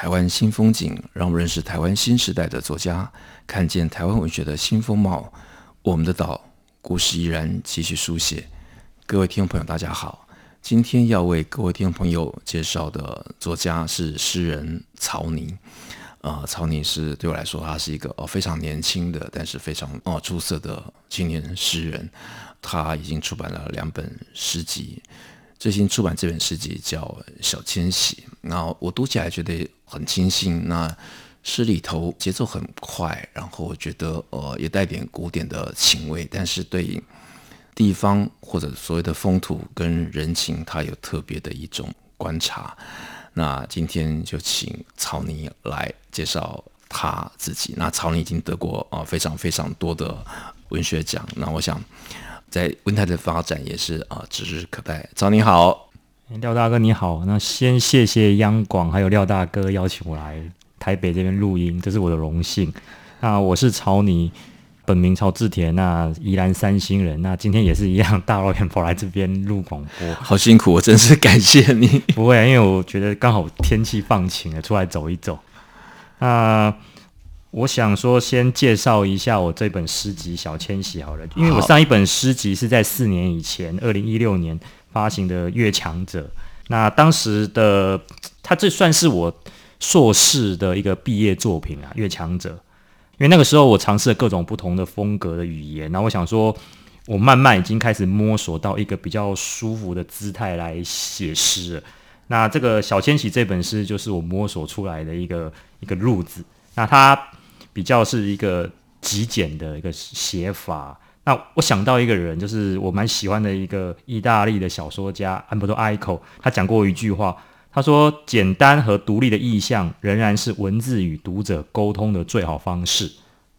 台湾新风景，让我们认识台湾新时代的作家，看见台湾文学的新风貌。我们的岛故事依然继续书写。各位听众朋友，大家好。今天要为各位听众朋友介绍的作家是诗人曹宁。呃，曹宁是对我来说，他是一个呃非常年轻的，但是非常呃出色的青年诗人。他已经出版了两本诗集。最新出版这本诗集叫《小迁徙》，然后我读起来觉得很清新。那诗里头节奏很快，然后我觉得呃也带点古典的情味，但是对地方或者所谓的风土跟人情，它有特别的一种观察。那今天就请曹尼来介绍他自己。那曹尼已经得过啊非常非常多的文学奖。那我想。在温泰的发展也是啊指日可待。曹你好，廖大哥你好。那先谢谢央广还有廖大哥邀请我来台北这边录音，这是我的荣幸。那我是曹你，本名曹志田，那宜兰三星人。那今天也是一样，大老远跑来这边录广播，好辛苦，我真是感谢你。不会，因为我觉得刚好天气放晴了，出来走一走。那。我想说，先介绍一下我这本诗集《小迁徙》好了，因为我上一本诗集是在四年以前，二零一六年发行的《越强者》。那当时的他，这算是我硕士的一个毕业作品啊，《越强者》。因为那个时候我尝试了各种不同的风格的语言，然后我想说，我慢慢已经开始摸索到一个比较舒服的姿态来写诗了。那这个《小迁徙》这本诗就是我摸索出来的一个一个路子。那它。比较是一个极简的一个写法。那我想到一个人，就是我蛮喜欢的一个意大利的小说家安伯多·埃科，他讲过一句话，他说：“简单和独立的意象仍然是文字与读者沟通的最好方式。”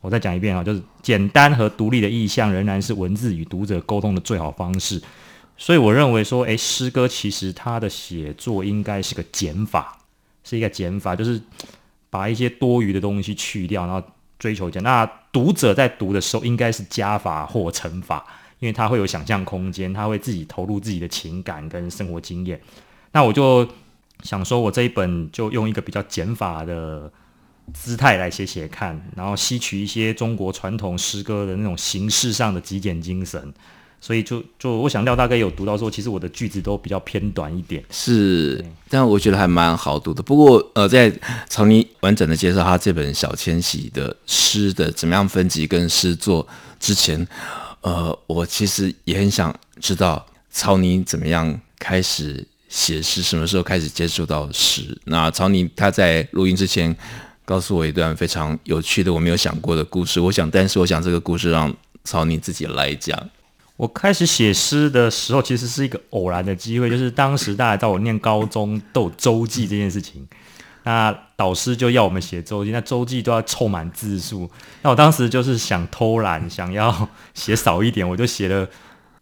我再讲一遍啊，就是简单和独立的意象仍然是文字与读者沟通的最好方式。所以我认为说，诶，诗歌其实它的写作应该是个减法，是一个减法，就是。把一些多余的东西去掉，然后追求简。那读者在读的时候，应该是加法或乘法，因为他会有想象空间，他会自己投入自己的情感跟生活经验。那我就想说，我这一本就用一个比较减法的姿态来写写看，然后吸取一些中国传统诗歌的那种形式上的极简精神。所以就就我想廖大概有读到说，其实我的句子都比较偏短一点，是，但我觉得还蛮好读的。不过呃，在曹尼完整的介绍他这本小千禧的诗的怎么样分级跟诗作之前，呃，我其实也很想知道曹尼怎么样开始写诗，什么时候开始接触到诗。那曹尼他在录音之前告诉我一段非常有趣的我没有想过的故事，我想，但是我想这个故事让曹泥自己来讲。我开始写诗的时候，其实是一个偶然的机会，就是当时大家在我念高中都有周记这件事情，那导师就要我们写周记，那周记都要凑满字数，那我当时就是想偷懒，想要写少一点，我就写了，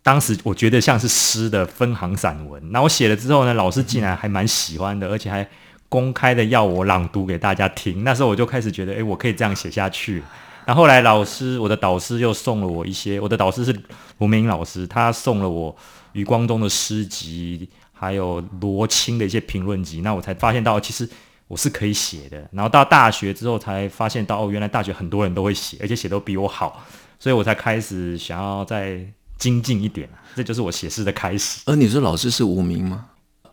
当时我觉得像是诗的分行散文，那我写了之后呢，老师竟然还蛮喜欢的，而且还公开的要我朗读给大家听，那时候我就开始觉得，诶，我可以这样写下去。然后后来老师，我的导师又送了我一些，我的导师是吴明老师，他送了我余光中的诗集，还有罗青的一些评论集，那我才发现到其实我是可以写的。然后到大学之后才发现到，哦，原来大学很多人都会写，而且写都比我好，所以我才开始想要再精进一点，这就是我写诗的开始。而你说老师是无名吗？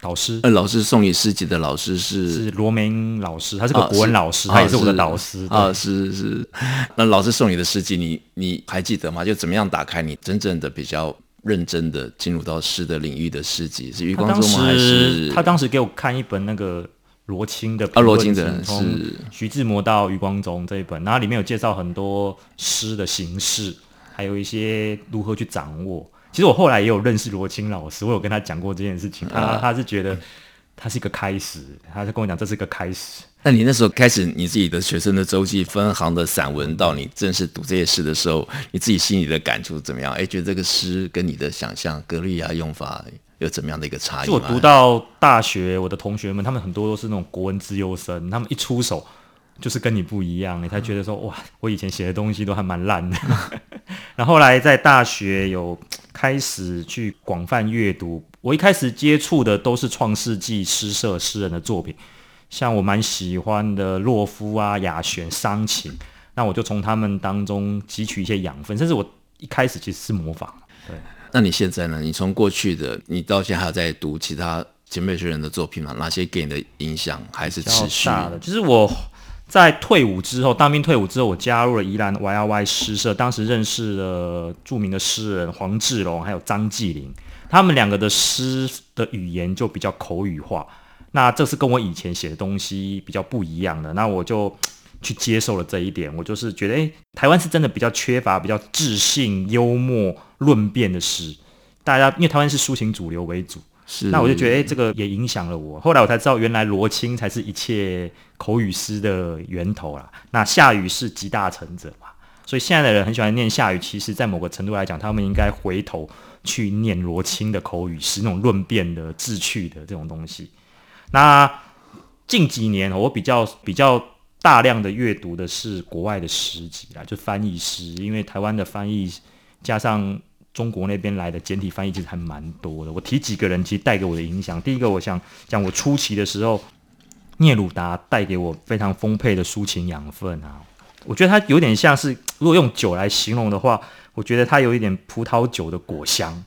老师，呃，老师送你诗集的老师是是罗明老师，他是个国文老师，啊、他也是我的老师啊，是是。那老师送你的诗集，你你还记得吗？就怎么样打开你真正的比较认真的进入到诗的领域的诗集？是余光中吗？还是他当时给我看一本那个罗青的啊，罗青的是徐志摩到余光中这一本，然后里面有介绍很多诗的形式，还有一些如何去掌握。其实我后来也有认识罗青老师，我有跟他讲过这件事情。他他是觉得他是一个开始，他就跟我讲这是一个开始。那你那时候开始你自己的学生的周记、分行的散文，到你正式读这些诗的时候，你自己心里的感触怎么样？哎，觉得这个诗跟你的想象、格律啊、用法有怎么样的一个差异？就我读到大学，我的同学们他们很多都是那种国文资优生，他们一出手就是跟你不一样，你才觉得说哇，我以前写的东西都还蛮烂的。然后后来在大学有开始去广泛阅读，我一开始接触的都是创世纪诗社诗人的作品。像我蛮喜欢的洛夫啊、雅选、商禽，那我就从他们当中汲取一些养分。甚至我一开始其实是模仿。对，那你现在呢？你从过去的，你到现在还有在读其他前辈诗人的作品吗？哪些给你的影响还是持续大的？就是我在退伍之后，当兵退伍之后，我加入了宜兰 YRY 诗社，当时认识了著名的诗人黄志龙，还有张继林，他们两个的诗的语言就比较口语化。那这是跟我以前写的东西比较不一样的，那我就去接受了这一点。我就是觉得，诶，台湾是真的比较缺乏比较智性、幽默、论辩的诗。大家因为台湾是抒情主流为主，是。那我就觉得，诶，这个也影响了我。后来我才知道，原来罗青才是一切口语诗的源头啦。那夏雨是集大成者嘛，所以现在的人很喜欢念夏雨。其实，在某个程度来讲，他们应该回头去念罗青的口语诗，那种论辩的、志趣的这种东西。那近几年，我比较比较大量的阅读的是国外的诗集啦，就翻译诗，因为台湾的翻译加上中国那边来的简体翻译，其实还蛮多的。我提几个人，其实带给我的影响。第一个，我想讲我初期的时候，聂鲁达带给我非常丰沛的抒情养分啊。我觉得它有点像是，如果用酒来形容的话，我觉得它有一点葡萄酒的果香。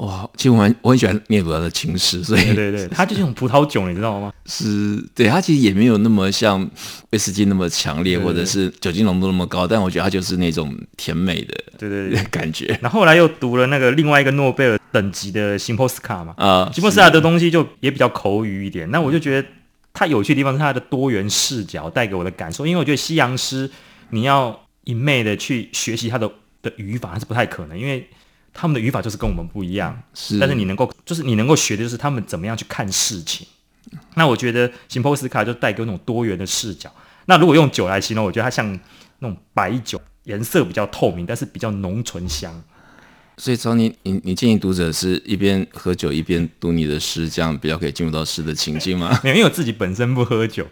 哇，其实我很我很喜欢聂鲁达的情诗，所以对对对，他就是用葡萄酒，你知道吗？是，对，他其实也没有那么像威士忌那么强烈，或者是酒精浓度那么高，但我觉得他就是那种甜美的，对对对感觉。然后后来又读了那个另外一个诺贝尔等级的辛波斯卡嘛，啊，辛波斯卡的东西就也比较口语一点。那我就觉得它有趣的地方是它的多元视角带给我的感受，因为我觉得西洋诗你要一昧的去学习它的的语法还是不太可能，因为。他们的语法就是跟我们不一样，是，但是你能够，就是你能够学的就是他们怎么样去看事情。那我觉得辛波斯卡就带给我那种多元的视角。那如果用酒来形容，我觉得它像那种白酒，颜色比较透明，但是比较浓醇香。所以从你你你建议读者是一边喝酒一边读你的诗，这样比较可以进入到诗的情境吗？没有，因为我自己本身不喝酒，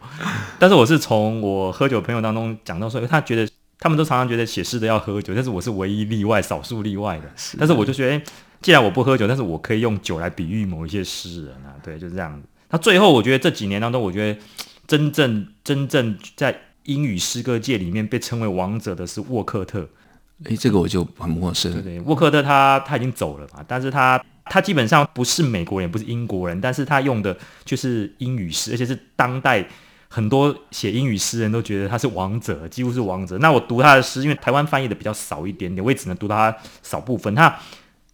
但是我是从我喝酒朋友当中讲到说，他觉得。他们都常常觉得写诗的要喝酒，但是我是唯一例外，少数例外的。是但是我就觉得，欸，既然我不喝酒，但是我可以用酒来比喻某一些诗人啊，对，就是这样子。那最后，我觉得这几年当中，我觉得真正真正在英语诗歌界里面被称为王者的是沃克特。诶，这个我就很陌生。对对，沃克特他他已经走了嘛，但是他他基本上不是美国人，也不是英国人，但是他用的就是英语诗，而且是当代。很多写英语诗人都觉得他是王者，几乎是王者。那我读他的诗，因为台湾翻译的比较少一点点，我也只能读到他少部分。他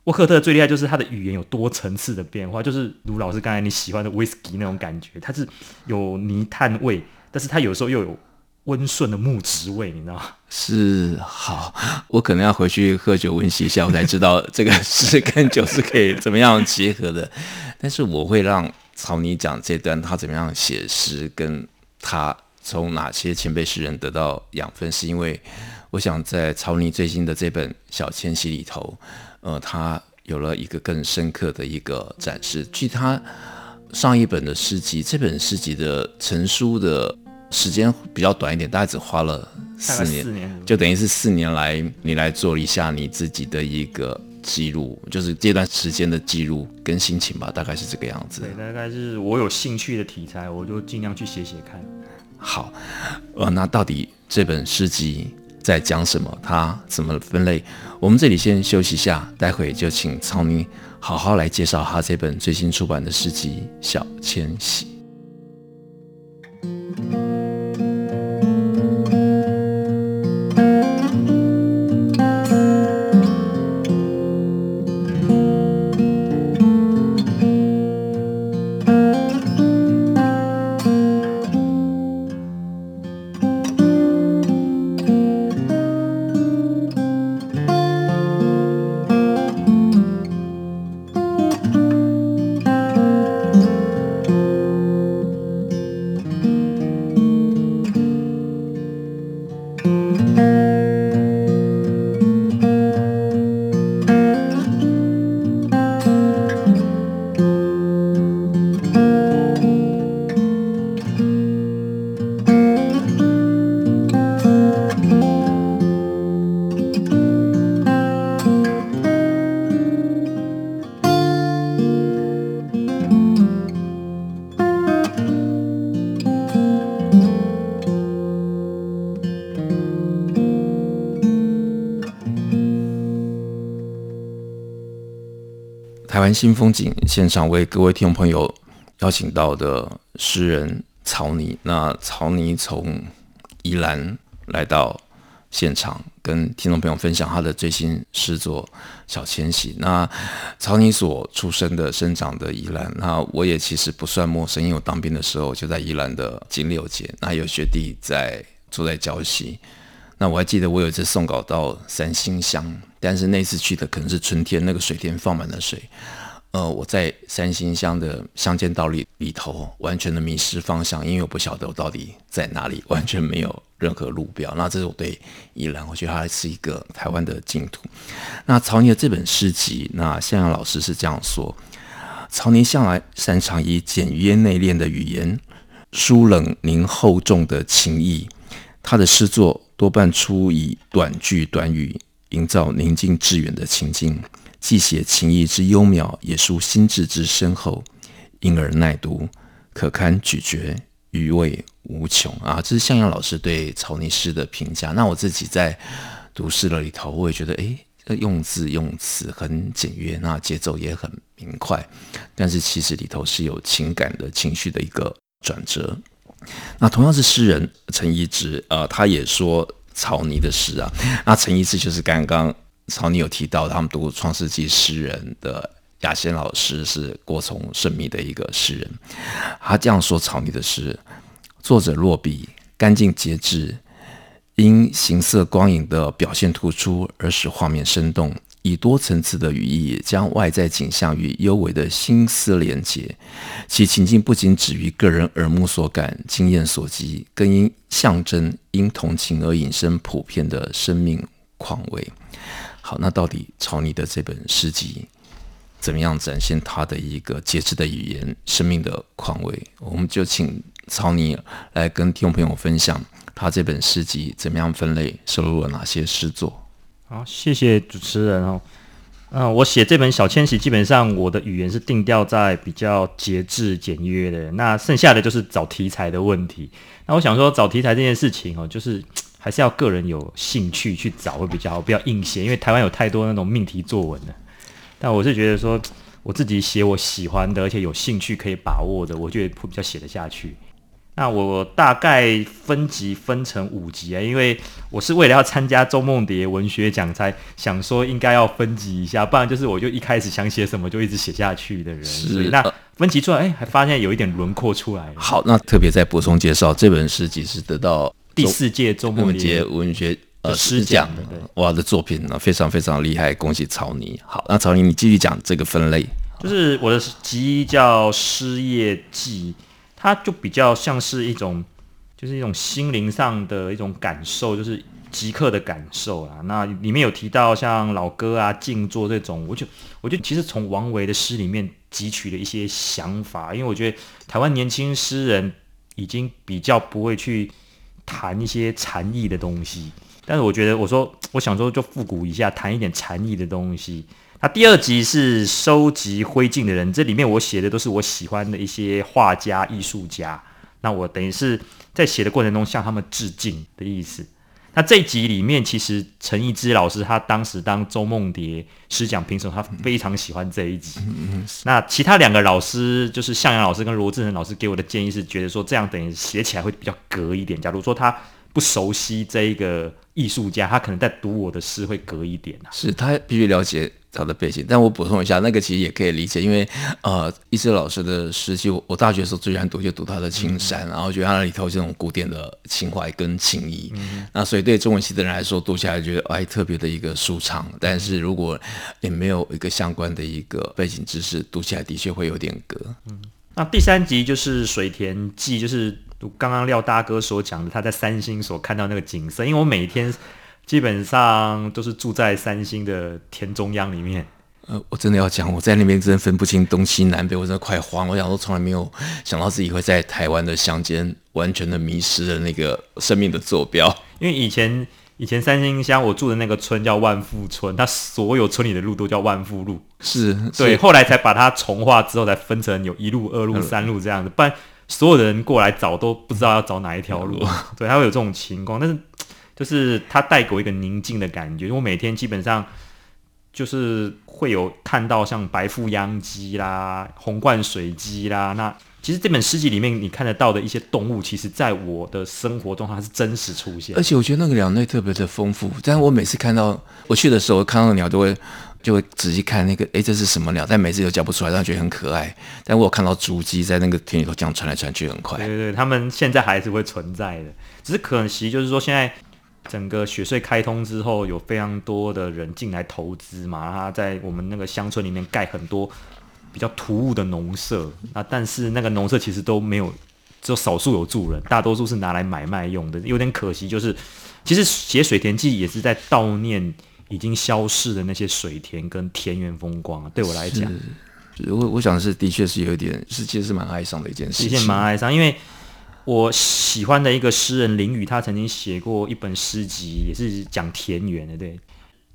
沃克特最厉害就是他的语言有多层次的变化，就是卢老师刚才你喜欢的威士忌那种感觉，它是有泥炭味，但是他有时候又有温顺的木质味，你知道吗？是，好，我可能要回去喝酒温习一下，我才知道这个诗跟酒是可以怎么样结合的。但是我会让曹妮讲这段他怎么样写诗跟。他从哪些前辈诗人得到养分？是因为我想在曹妮最新的这本《小迁徙》里头，呃，他有了一个更深刻的一个展示。据他上一本的诗集，这本诗集的成书的时间比较短一点，大概只花了四年，四年就等于是四年来你来做一下你自己的一个。记录就是这段时间的记录跟心情吧，大概是这个样子。对，大概是我有兴趣的题材，我就尽量去写写看。好，呃，那到底这本诗集在讲什么？它怎么分类？我们这里先休息一下，待会就请曹妮好好来介绍他这本最新出版的诗集《小迁徙》。湾新风景现场为各位听众朋友邀请到的诗人曹尼。那曹尼从宜兰来到现场，跟听众朋友分享他的最新诗作《小迁徙》。那曹尼所出生的、生长的宜兰，那我也其实不算陌生，因为我当兵的时候就在宜兰的金六街，那有学弟在住在礁溪。那我还记得我有一次送稿到三星乡，但是那次去的可能是春天，那个水田放满了水。呃，我在三星乡的乡间道里里头，完全的迷失方向，因为我不晓得我到底在哪里，完全没有任何路标。那这是我对宜兰，我觉得它是一个台湾的净土。那曹倪的这本诗集，那向阳老师是这样说：曹倪向来擅长以简约内敛的语言，疏冷凝厚重的情意。他的诗作多半出以短句短语，营造宁静致远的情境，既写情意之幽渺，也抒心智之深厚，因而耐读，可堪咀嚼，余味无穷啊！这是向阳老师对曹尼诗的评价。那我自己在读诗了里头，我也觉得，哎，用字用词很简约，那节奏也很明快，但是其实里头是有情感的情绪的一个转折。那同样是诗人陈一之，呃，他也说草泥的诗啊。那陈一之就是刚刚曹倪有提到，他们读《创世纪》诗人的雅仙老师是郭崇圣秘的一个诗人。他这样说草泥的诗：作者落笔干净节制，因形色光影的表现突出而使画面生动。以多层次的语义，将外在景象与幽微的心思连结，其情境不仅止于个人耳目所感、经验所及，更因象征、因同情而引申普遍的生命况味。好，那到底曹倪的这本诗集怎么样展现他的一个节制的语言、生命的况味？我们就请曹尼来跟听众朋友分享他这本诗集怎么样分类，收录了哪些诗作。好，谢谢主持人哦。嗯、我写这本小迁徙，基本上我的语言是定调在比较节制简约的。那剩下的就是找题材的问题。那我想说，找题材这件事情哦，就是还是要个人有兴趣去找会比较好，不要硬写。因为台湾有太多那种命题作文了。但我是觉得说，我自己写我喜欢的，而且有兴趣可以把握的，我觉得会比较写得下去。那我大概分级分成五级啊，因为我是为了要参加周梦蝶文学奖，才想说应该要分级一下，不然就是我就一开始想写什么就一直写下去的人。是，那分级出来，哎、欸，还发现有一点轮廓出来了。好，那特别再补充介绍，这本诗集是得到第四届周梦蝶文学呃诗奖的，哇的作品呢，非常非常厉害，恭喜曹尼。好，那曹尼你继续讲这个分类，就是我的集叫《失业记》。它就比较像是一种，就是一种心灵上的一种感受，就是即刻的感受啊。那里面有提到像老歌啊、静坐这种，我就我就其实从王维的诗里面汲取了一些想法，因为我觉得台湾年轻诗人已经比较不会去谈一些禅意的东西，但是我觉得我说我想说就复古一下，谈一点禅意的东西。那第二集是收集灰烬的人，这里面我写的都是我喜欢的一些画家、艺术家。那我等于是在写的过程中向他们致敬的意思。那这一集里面，其实陈一之老师他当时当周梦蝶诗奖评审，他非常喜欢这一集。那其他两个老师，就是向阳老师跟罗志仁老师给我的建议是，觉得说这样等于写起来会比较隔一点。假如说他不熟悉这一个艺术家，他可能在读我的诗会隔一点啊。是他必须了解。他的背景，但我补充一下，那个其实也可以理解，因为呃，一之老师的诗集，我我大学的时候最喜欢读就读他的《青山》，嗯，然后觉得他那里头这种古典的情怀跟情谊，嗯，那所以对中文系的人来说，读起来觉得哎特别的一个舒畅。但是如果也没有一个相关的一个背景知识，读起来的确会有点隔。嗯，那第三集就是水田记，就是刚刚廖大哥所讲的，他在三星所看到那个景色，因为我每天。基本上都是住在三星的田中央里面。呃，我真的要讲，我在那边真的分不清东西南北，我真的快慌。我想说，从来没有想到自己会在台湾的乡间完全的迷失了那个生命的坐标。因为以前以前三星乡我住的那个村叫万富村，它所有村里的路都叫万富路。是，对，后来才把它重划之后，才分成有一路、二路、三路这样子。不然所有的人过来找都不知道要找哪一条路。对，它会有这种情况，但是。就是它带给我一个宁静的感觉，因为我每天基本上就是会有看到像白腹秧鸡啦、红冠水鸡啦。那其实这本诗集里面你看得到的一些动物，其实在我的生活中它是真实出现。而且我觉得那个鸟类特别的丰富。但我每次看到我去的时候，看到鸟都会就会仔细看那个，哎，这是什么鸟？但每次都叫不出来，但觉得很可爱。但我有看到竹鸡在那个田里头这样传来传去，很快。对对对，它们现在还是会存在的，只是可惜就是说现在。整个雪隧开通之后，有非常多的人进来投资嘛，他在我们那个乡村里面盖很多比较突兀的农舍，那但是那个农舍其实都没有，只有少数有住人，大多数是拿来买卖用的，有点可惜。就是其实写水田记也是在悼念已经消逝的那些水田跟田园风光。对我来讲，我我想是的确是有点，是其实是蛮哀伤的一件事情，蛮哀伤，因为。我喜欢的一个诗人林语，他曾经写过一本诗集，也是讲田园的。对，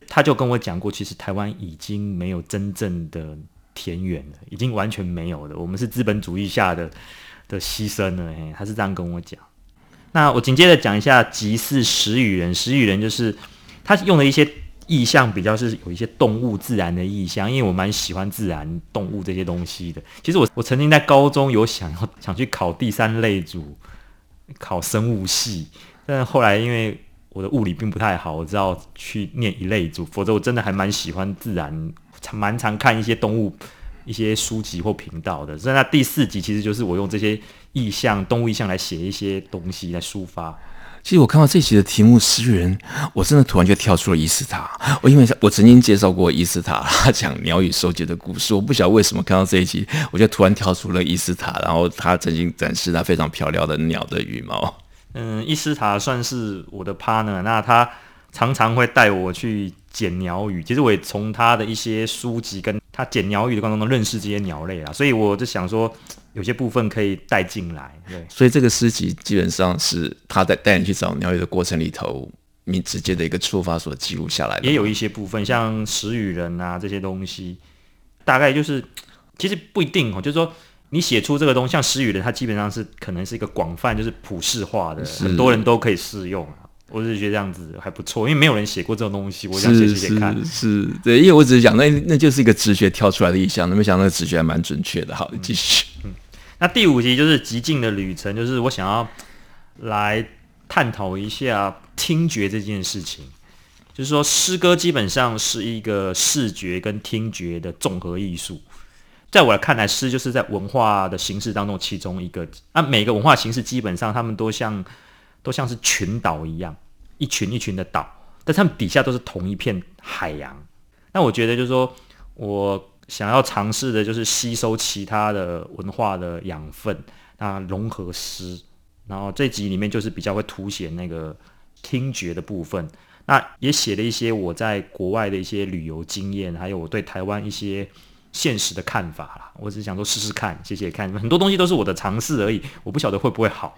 他就跟我讲过，其实台湾已经没有真正的田园了，已经完全没有了。我们是资本主义下的的牺牲了。嘿，他是这样跟我讲。那我紧接着讲一下，即是时语人。时语人就是他用了一些。意象比较是有一些动物自然的意象，因为我蛮喜欢自然动物这些东西的。其实我我曾经在高中有想要想去考第三类组，考生物系，但后来因为我的物理并不太好，我只好去念一类组。否则我真的还蛮喜欢自然，蛮常看一些动物一些书籍或频道的。所以那第四集其实就是我用这些意象、动物意象来写一些东西来抒发。其实我看到这集的题目《诗人》，我真的突然就跳出了伊斯塔。我因为我曾经介绍过伊斯塔，他讲鸟语收集的故事。我不晓得为什么看到这一集，我就突然跳出了伊斯塔。然后他曾经展示他非常漂亮的鸟的羽毛。嗯，伊斯塔算是我的 partner，那他常常会带我去捡鸟语。其实我也从他的一些书籍跟他捡鸟语的过程中认识这些鸟类啦，所以我就想说。有些部分可以带进来，对，所以这个诗集基本上是他在带你去找鸟语的过程里头，你直接的一个触发所记录下来的。也有一些部分，像时雨人啊这些东西，大概就是其实不一定哦，就是说你写出这个东西，像时雨人，它基本上是可能是一个广泛，就是普世化的，很多人都可以适用。我只是觉得这样子还不错，因为没有人写过这种东西，我想写写写看。是，对，因为我只是讲那那就是一个直觉跳出来的意象，那没想到那个直觉还蛮准确的。好，继续。嗯，那第五集就是极尽的旅程，就是我想要来探讨一下听觉这件事情。就是说，诗歌基本上是一个视觉跟听觉的综合艺术。在我来看来，诗就是在文化的形式当中其中一个。啊，每个文化形式基本上他们都像。都像是群岛一样，一群一群的岛，但他们底下都是同一片海洋。那我觉得就是说，我想要尝试的就是吸收其他的文化的养分，那融合诗。然后这集里面就是比较会凸显那个听觉的部分。那也写了一些我在国外的一些旅游经验，还有我对台湾一些现实的看法啦。我只是想说试试看，写写看，很多东西都是我的尝试而已，我不晓得会不会好。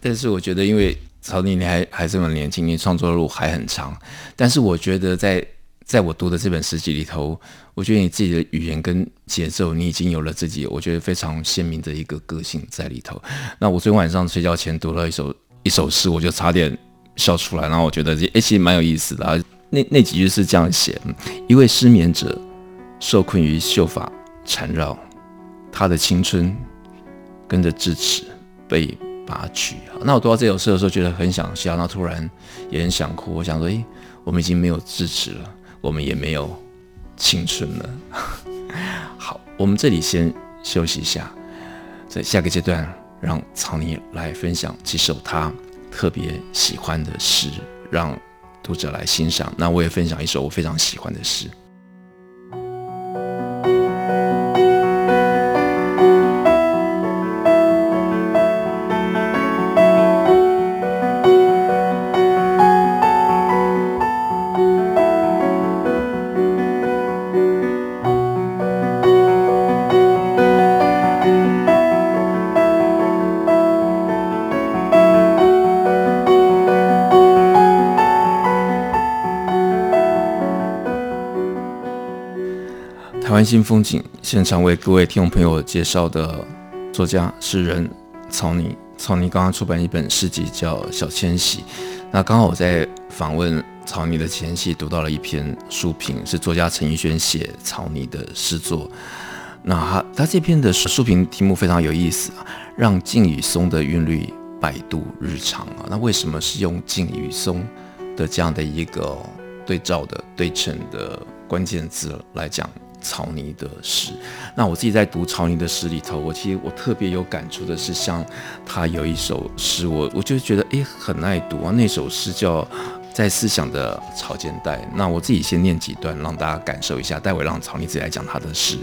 但是我觉得，因为曹妮你还还这么年轻，你创作的路还很长。但是我觉得在，在我读的这本诗集里头，我觉得你自己的语言跟节奏，你已经有了自己，我觉得非常鲜明的一个个性在里头。那我昨天晚上睡觉前读了一首一首诗，我就差点笑出来。然后我觉得这诶，其实蛮有意思的啊。那那几句是这样写：一位失眠者受困于秀发缠绕，他的青春跟着智齿被。拔去。那我读到这首诗的时候，觉得很想笑，那突然也很想哭。我想说，诶，我们已经没有智齿了，我们也没有青春了。好，我们这里先休息一下，在下个阶段，让曹妮来分享几首他特别喜欢的诗，让读者来欣赏。那我也分享一首我非常喜欢的诗。新风景现场为各位听众朋友介绍的作家诗人曹尼。曹尼刚刚出版一本诗集叫《小迁徙》，那刚好我在访问曹尼的前夕，读到了一篇书评，是作家陈奕迅写曹尼的诗作。那他他这篇的书评题目非常有意思啊，让静与松的韵律摆渡日常啊。那为什么是用静与松的这样的一个对照的对称的关键字来讲？草泥的诗，那我自己在读草泥的诗里头，我其实我特别有感触的是，像他有一首诗，我我就觉得诶很爱读啊。那首诗叫《在思想的潮间带》，那我自己先念几段，让大家感受一下。待会让草泥自己来讲他的诗。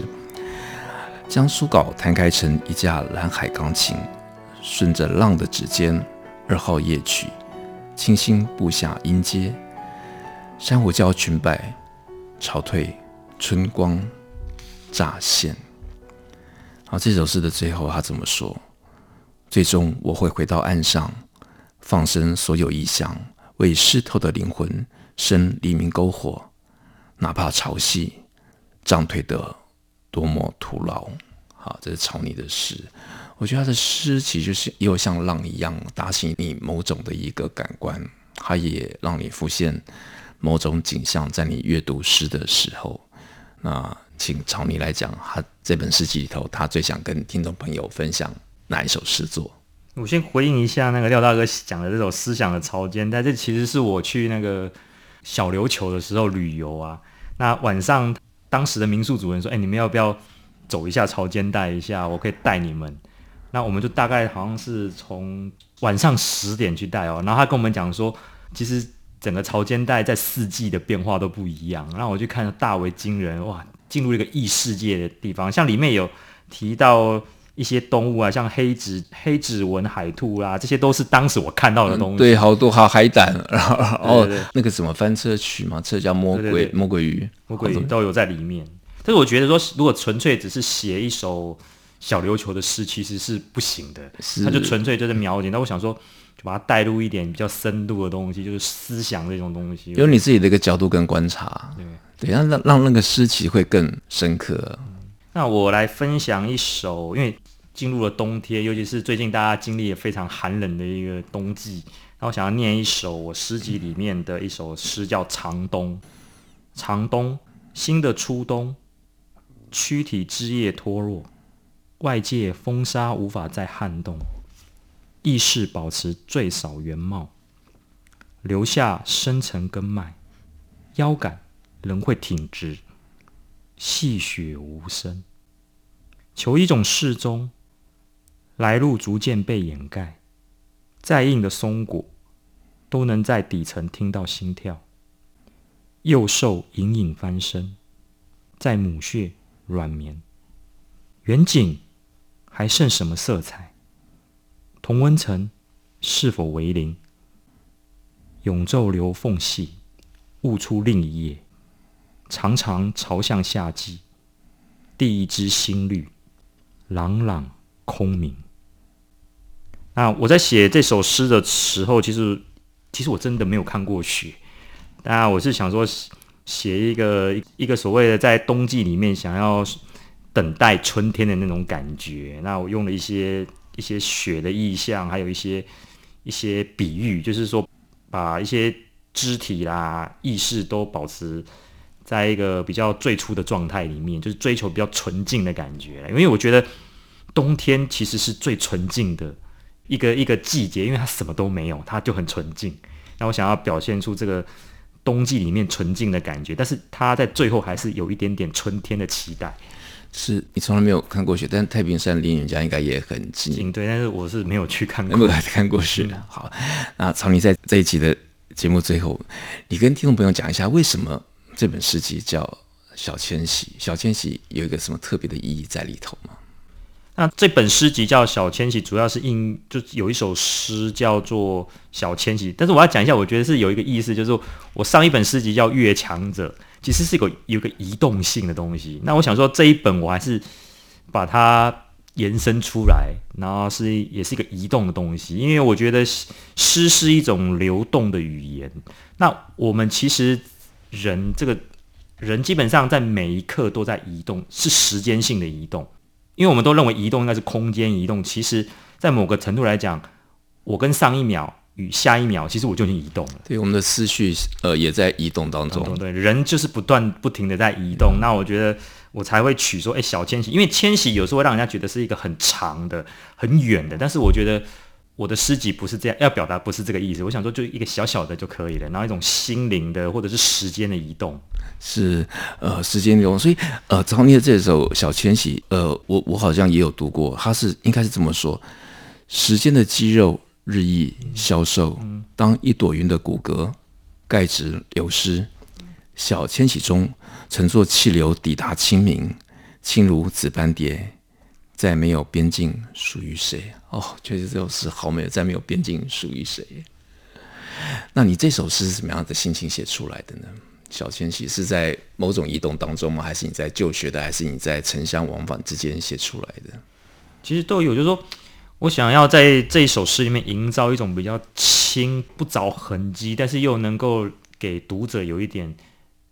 将书稿摊开成一架蓝海钢琴，顺着浪的指尖，二号夜曲，轻轻步下音阶，珊瑚礁裙摆，潮退。春光乍现。好，这首诗的最后，他怎么说？最终我会回到岸上，放生所有意象，为湿透的灵魂生黎明篝火，哪怕潮汐涨退得多么徒劳。好，这是草泥的诗。我觉得他的诗其实就是又像浪一样打醒你某种的一个感官，它也让你浮现某种景象，在你阅读诗的时候。那请草泥来讲，他这本诗集里头，他最想跟听众朋友分享哪一首诗作？我先回应一下那个廖大哥讲的这首《思想的潮间》，但这其实是我去那个小琉球的时候旅游啊。那晚上当时的民宿主人说：“哎，你们要不要走一下潮间带一下？我可以带你们。”那我们就大概好像是从晚上十点去带哦。然后他跟我们讲说，其实。整个潮间带在四季的变化都不一样，然后我去看大为惊人哇！进入一个异世界的地方，像里面有提到一些动物啊，像黑指黑指纹海兔啦、啊，这些都是当时我看到的东西。嗯、对，好多好海胆，然后哦，那个什么翻车曲嘛，这叫魔鬼魔鬼鱼，魔鬼鱼都有在里面。但是我觉得说，如果纯粹只是写一首小琉球的诗，其实是不行的，他就纯粹就是描写。那我想说。就把它带入一点比较深度的东西，就是思想这种东西，有你自己的一个角度跟观察，对，对，让让让那个诗情会更深刻。嗯，那我来分享一首，因为进入了冬天，尤其是最近大家经历也非常寒冷的一个冬季，那我想要念一首我诗集里面的一首诗，叫《长冬》。长冬，新的初冬，躯体枝叶脱落，外界风沙无法再撼动。意识保持最少原貌，留下深层根脉，腰杆仍会挺直，细雪无声。求一种适中，来路逐渐被掩盖，再硬的松果都能在底层听到心跳。幼兽隐隐翻身，在母穴软绵。远景还剩什么色彩？同温层是否为零？永昼留缝隙，悟出另一页。常常朝向夏季，第一支新绿，朗朗空明。那我在写这首诗的时候，其实其实我真的没有看过雪。那，我是想说写一个一个所谓的在冬季里面想要等待春天的那种感觉。那我用了一些。一些雪的意象，还有一些一些比喻，就是说把一些肢体啦、意识都保持在一个比较最初的状态里面，就是追求比较纯净的感觉。因为我觉得冬天其实是最纯净的一个一个季节，因为它什么都没有，它就很纯净。那我想要表现出这个冬季里面纯净的感觉，但是它在最后还是有一点点春天的期待。是你从来没有看过雪，但太平山离你家应该也很近。对，但是我是没有去看过，没有看过雪。好，那草泥在这一集的节目最后，你跟听众朋友讲一下，为什么这本诗集叫《小迁徙》？小迁徙有一个什么特别的意义在里头吗？那这本诗集叫《小迁徙》，主要是因就有一首诗叫做《小迁徙》，但是我要讲一下，我觉得是有一个意思，就是我上一本诗集叫《越强者》。其实是个有个移动性的东西。那我想说，这一本我还是把它延伸出来，然后是也是一个移动的东西。因为我觉得诗是一种流动的语言。那我们其实人这个人基本上在每一刻都在移动，是时间性的移动。因为我们都认为移动应该是空间移动，其实在某个程度来讲，我跟上一秒与下一秒，其实我就已经移动了。对，我们的思绪呃也在移动当中。对，对，人就是不断不停的在移动。嗯、那我觉得我才会取说，哎，小迁徙，因为迁徙有时候会让人家觉得是一个很长的、很远的，但是我觉得。我的诗集不是这样，要表达不是这个意思。我想说，就一个小小的就可以了，然后一种心灵的或者是时间的移动，是呃时间流动。所以呃，曹尼的这首《小迁徙》，呃，我我好像也有读过，他是应该是这么说：时间的肌肉日益消瘦，当一朵云的骨骼钙质流失，小迁徙中乘坐气流抵达清明，轻如紫斑蝶。再没有边境属于谁？哦，确实这首诗好美。再没有边境属于谁？那你这首诗是什么样的心情写出来的呢？小迁徙是在某种移动当中吗？还是你在就学的？还是你在城乡往返之间写出来的？其实都有，就是说我想要在这一首诗里面营造一种比较轻、不着痕迹，但是又能够给读者有一点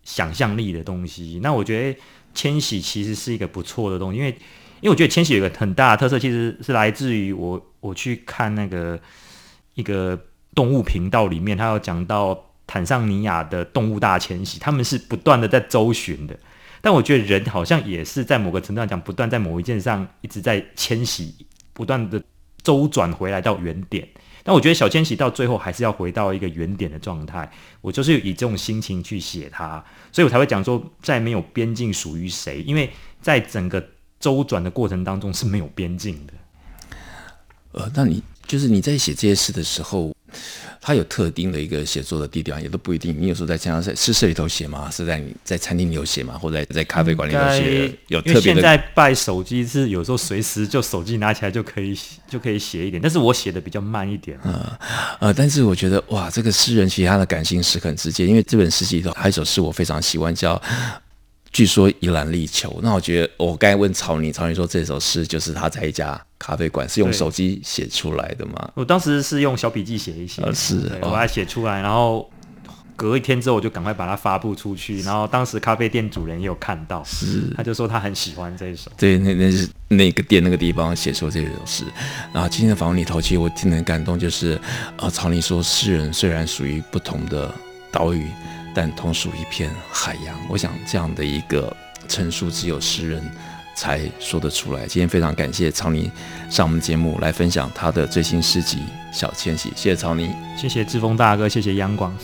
想象力的东西。那我觉得迁徙其实是一个不错的东西，因为。因为我觉得迁徙有一个很大的特色，其实是来自于我我去看那个一个动物频道里面，他有讲到坦桑尼亚的动物大迁徙，他们是不断的在周旋的。但我觉得人好像也是在某个程度上讲，不断在某一件上一直在迁徙，不断的周转回来到原点。但我觉得小千玺到最后还是要回到一个原点的状态。我就是以这种心情去写它，所以我才会讲说，在没有边境属于谁，因为在整个。周转的过程当中是没有边境的。呃，那你就是你在写这些事的时候，它有特定的一个写作的地点，也都不一定。你有时候在家在诗社里头写吗？是在你在餐厅里头写吗？或者在在咖啡馆里头写？有特别的。因为现在拜手机是有时候随时就手机拿起来就可以就可以写一点，但是我写的比较慢一点。呃呃，但是我觉得哇，这个诗人其实他的感性是很直接，因为这本诗集里头还有一首诗我非常喜欢，叫。据说一篮力球，那我觉得我刚才问曹尼，曹尼说这首诗就是他在一家咖啡馆是用手机写出来的吗？我当时是用小笔记写一写，呃、是我把它写出来，然后隔一天之后我就赶快把它发布出去，然后当时咖啡店主人也有看到，是他就说他很喜欢这一首，对，那那是那个店那个地方写出这首诗。然后今天的访问里头，其实我听得很感动，就是啊，曹尼说诗人虽然属于不同的岛屿。但同属一片海洋，我想这样的一个陈述，只有诗人才说得出来。今天非常感谢曹尼上我们节目来分享他的最新诗集《小迁徙》，谢谢曹尼，谢谢志峰大哥，谢谢央广。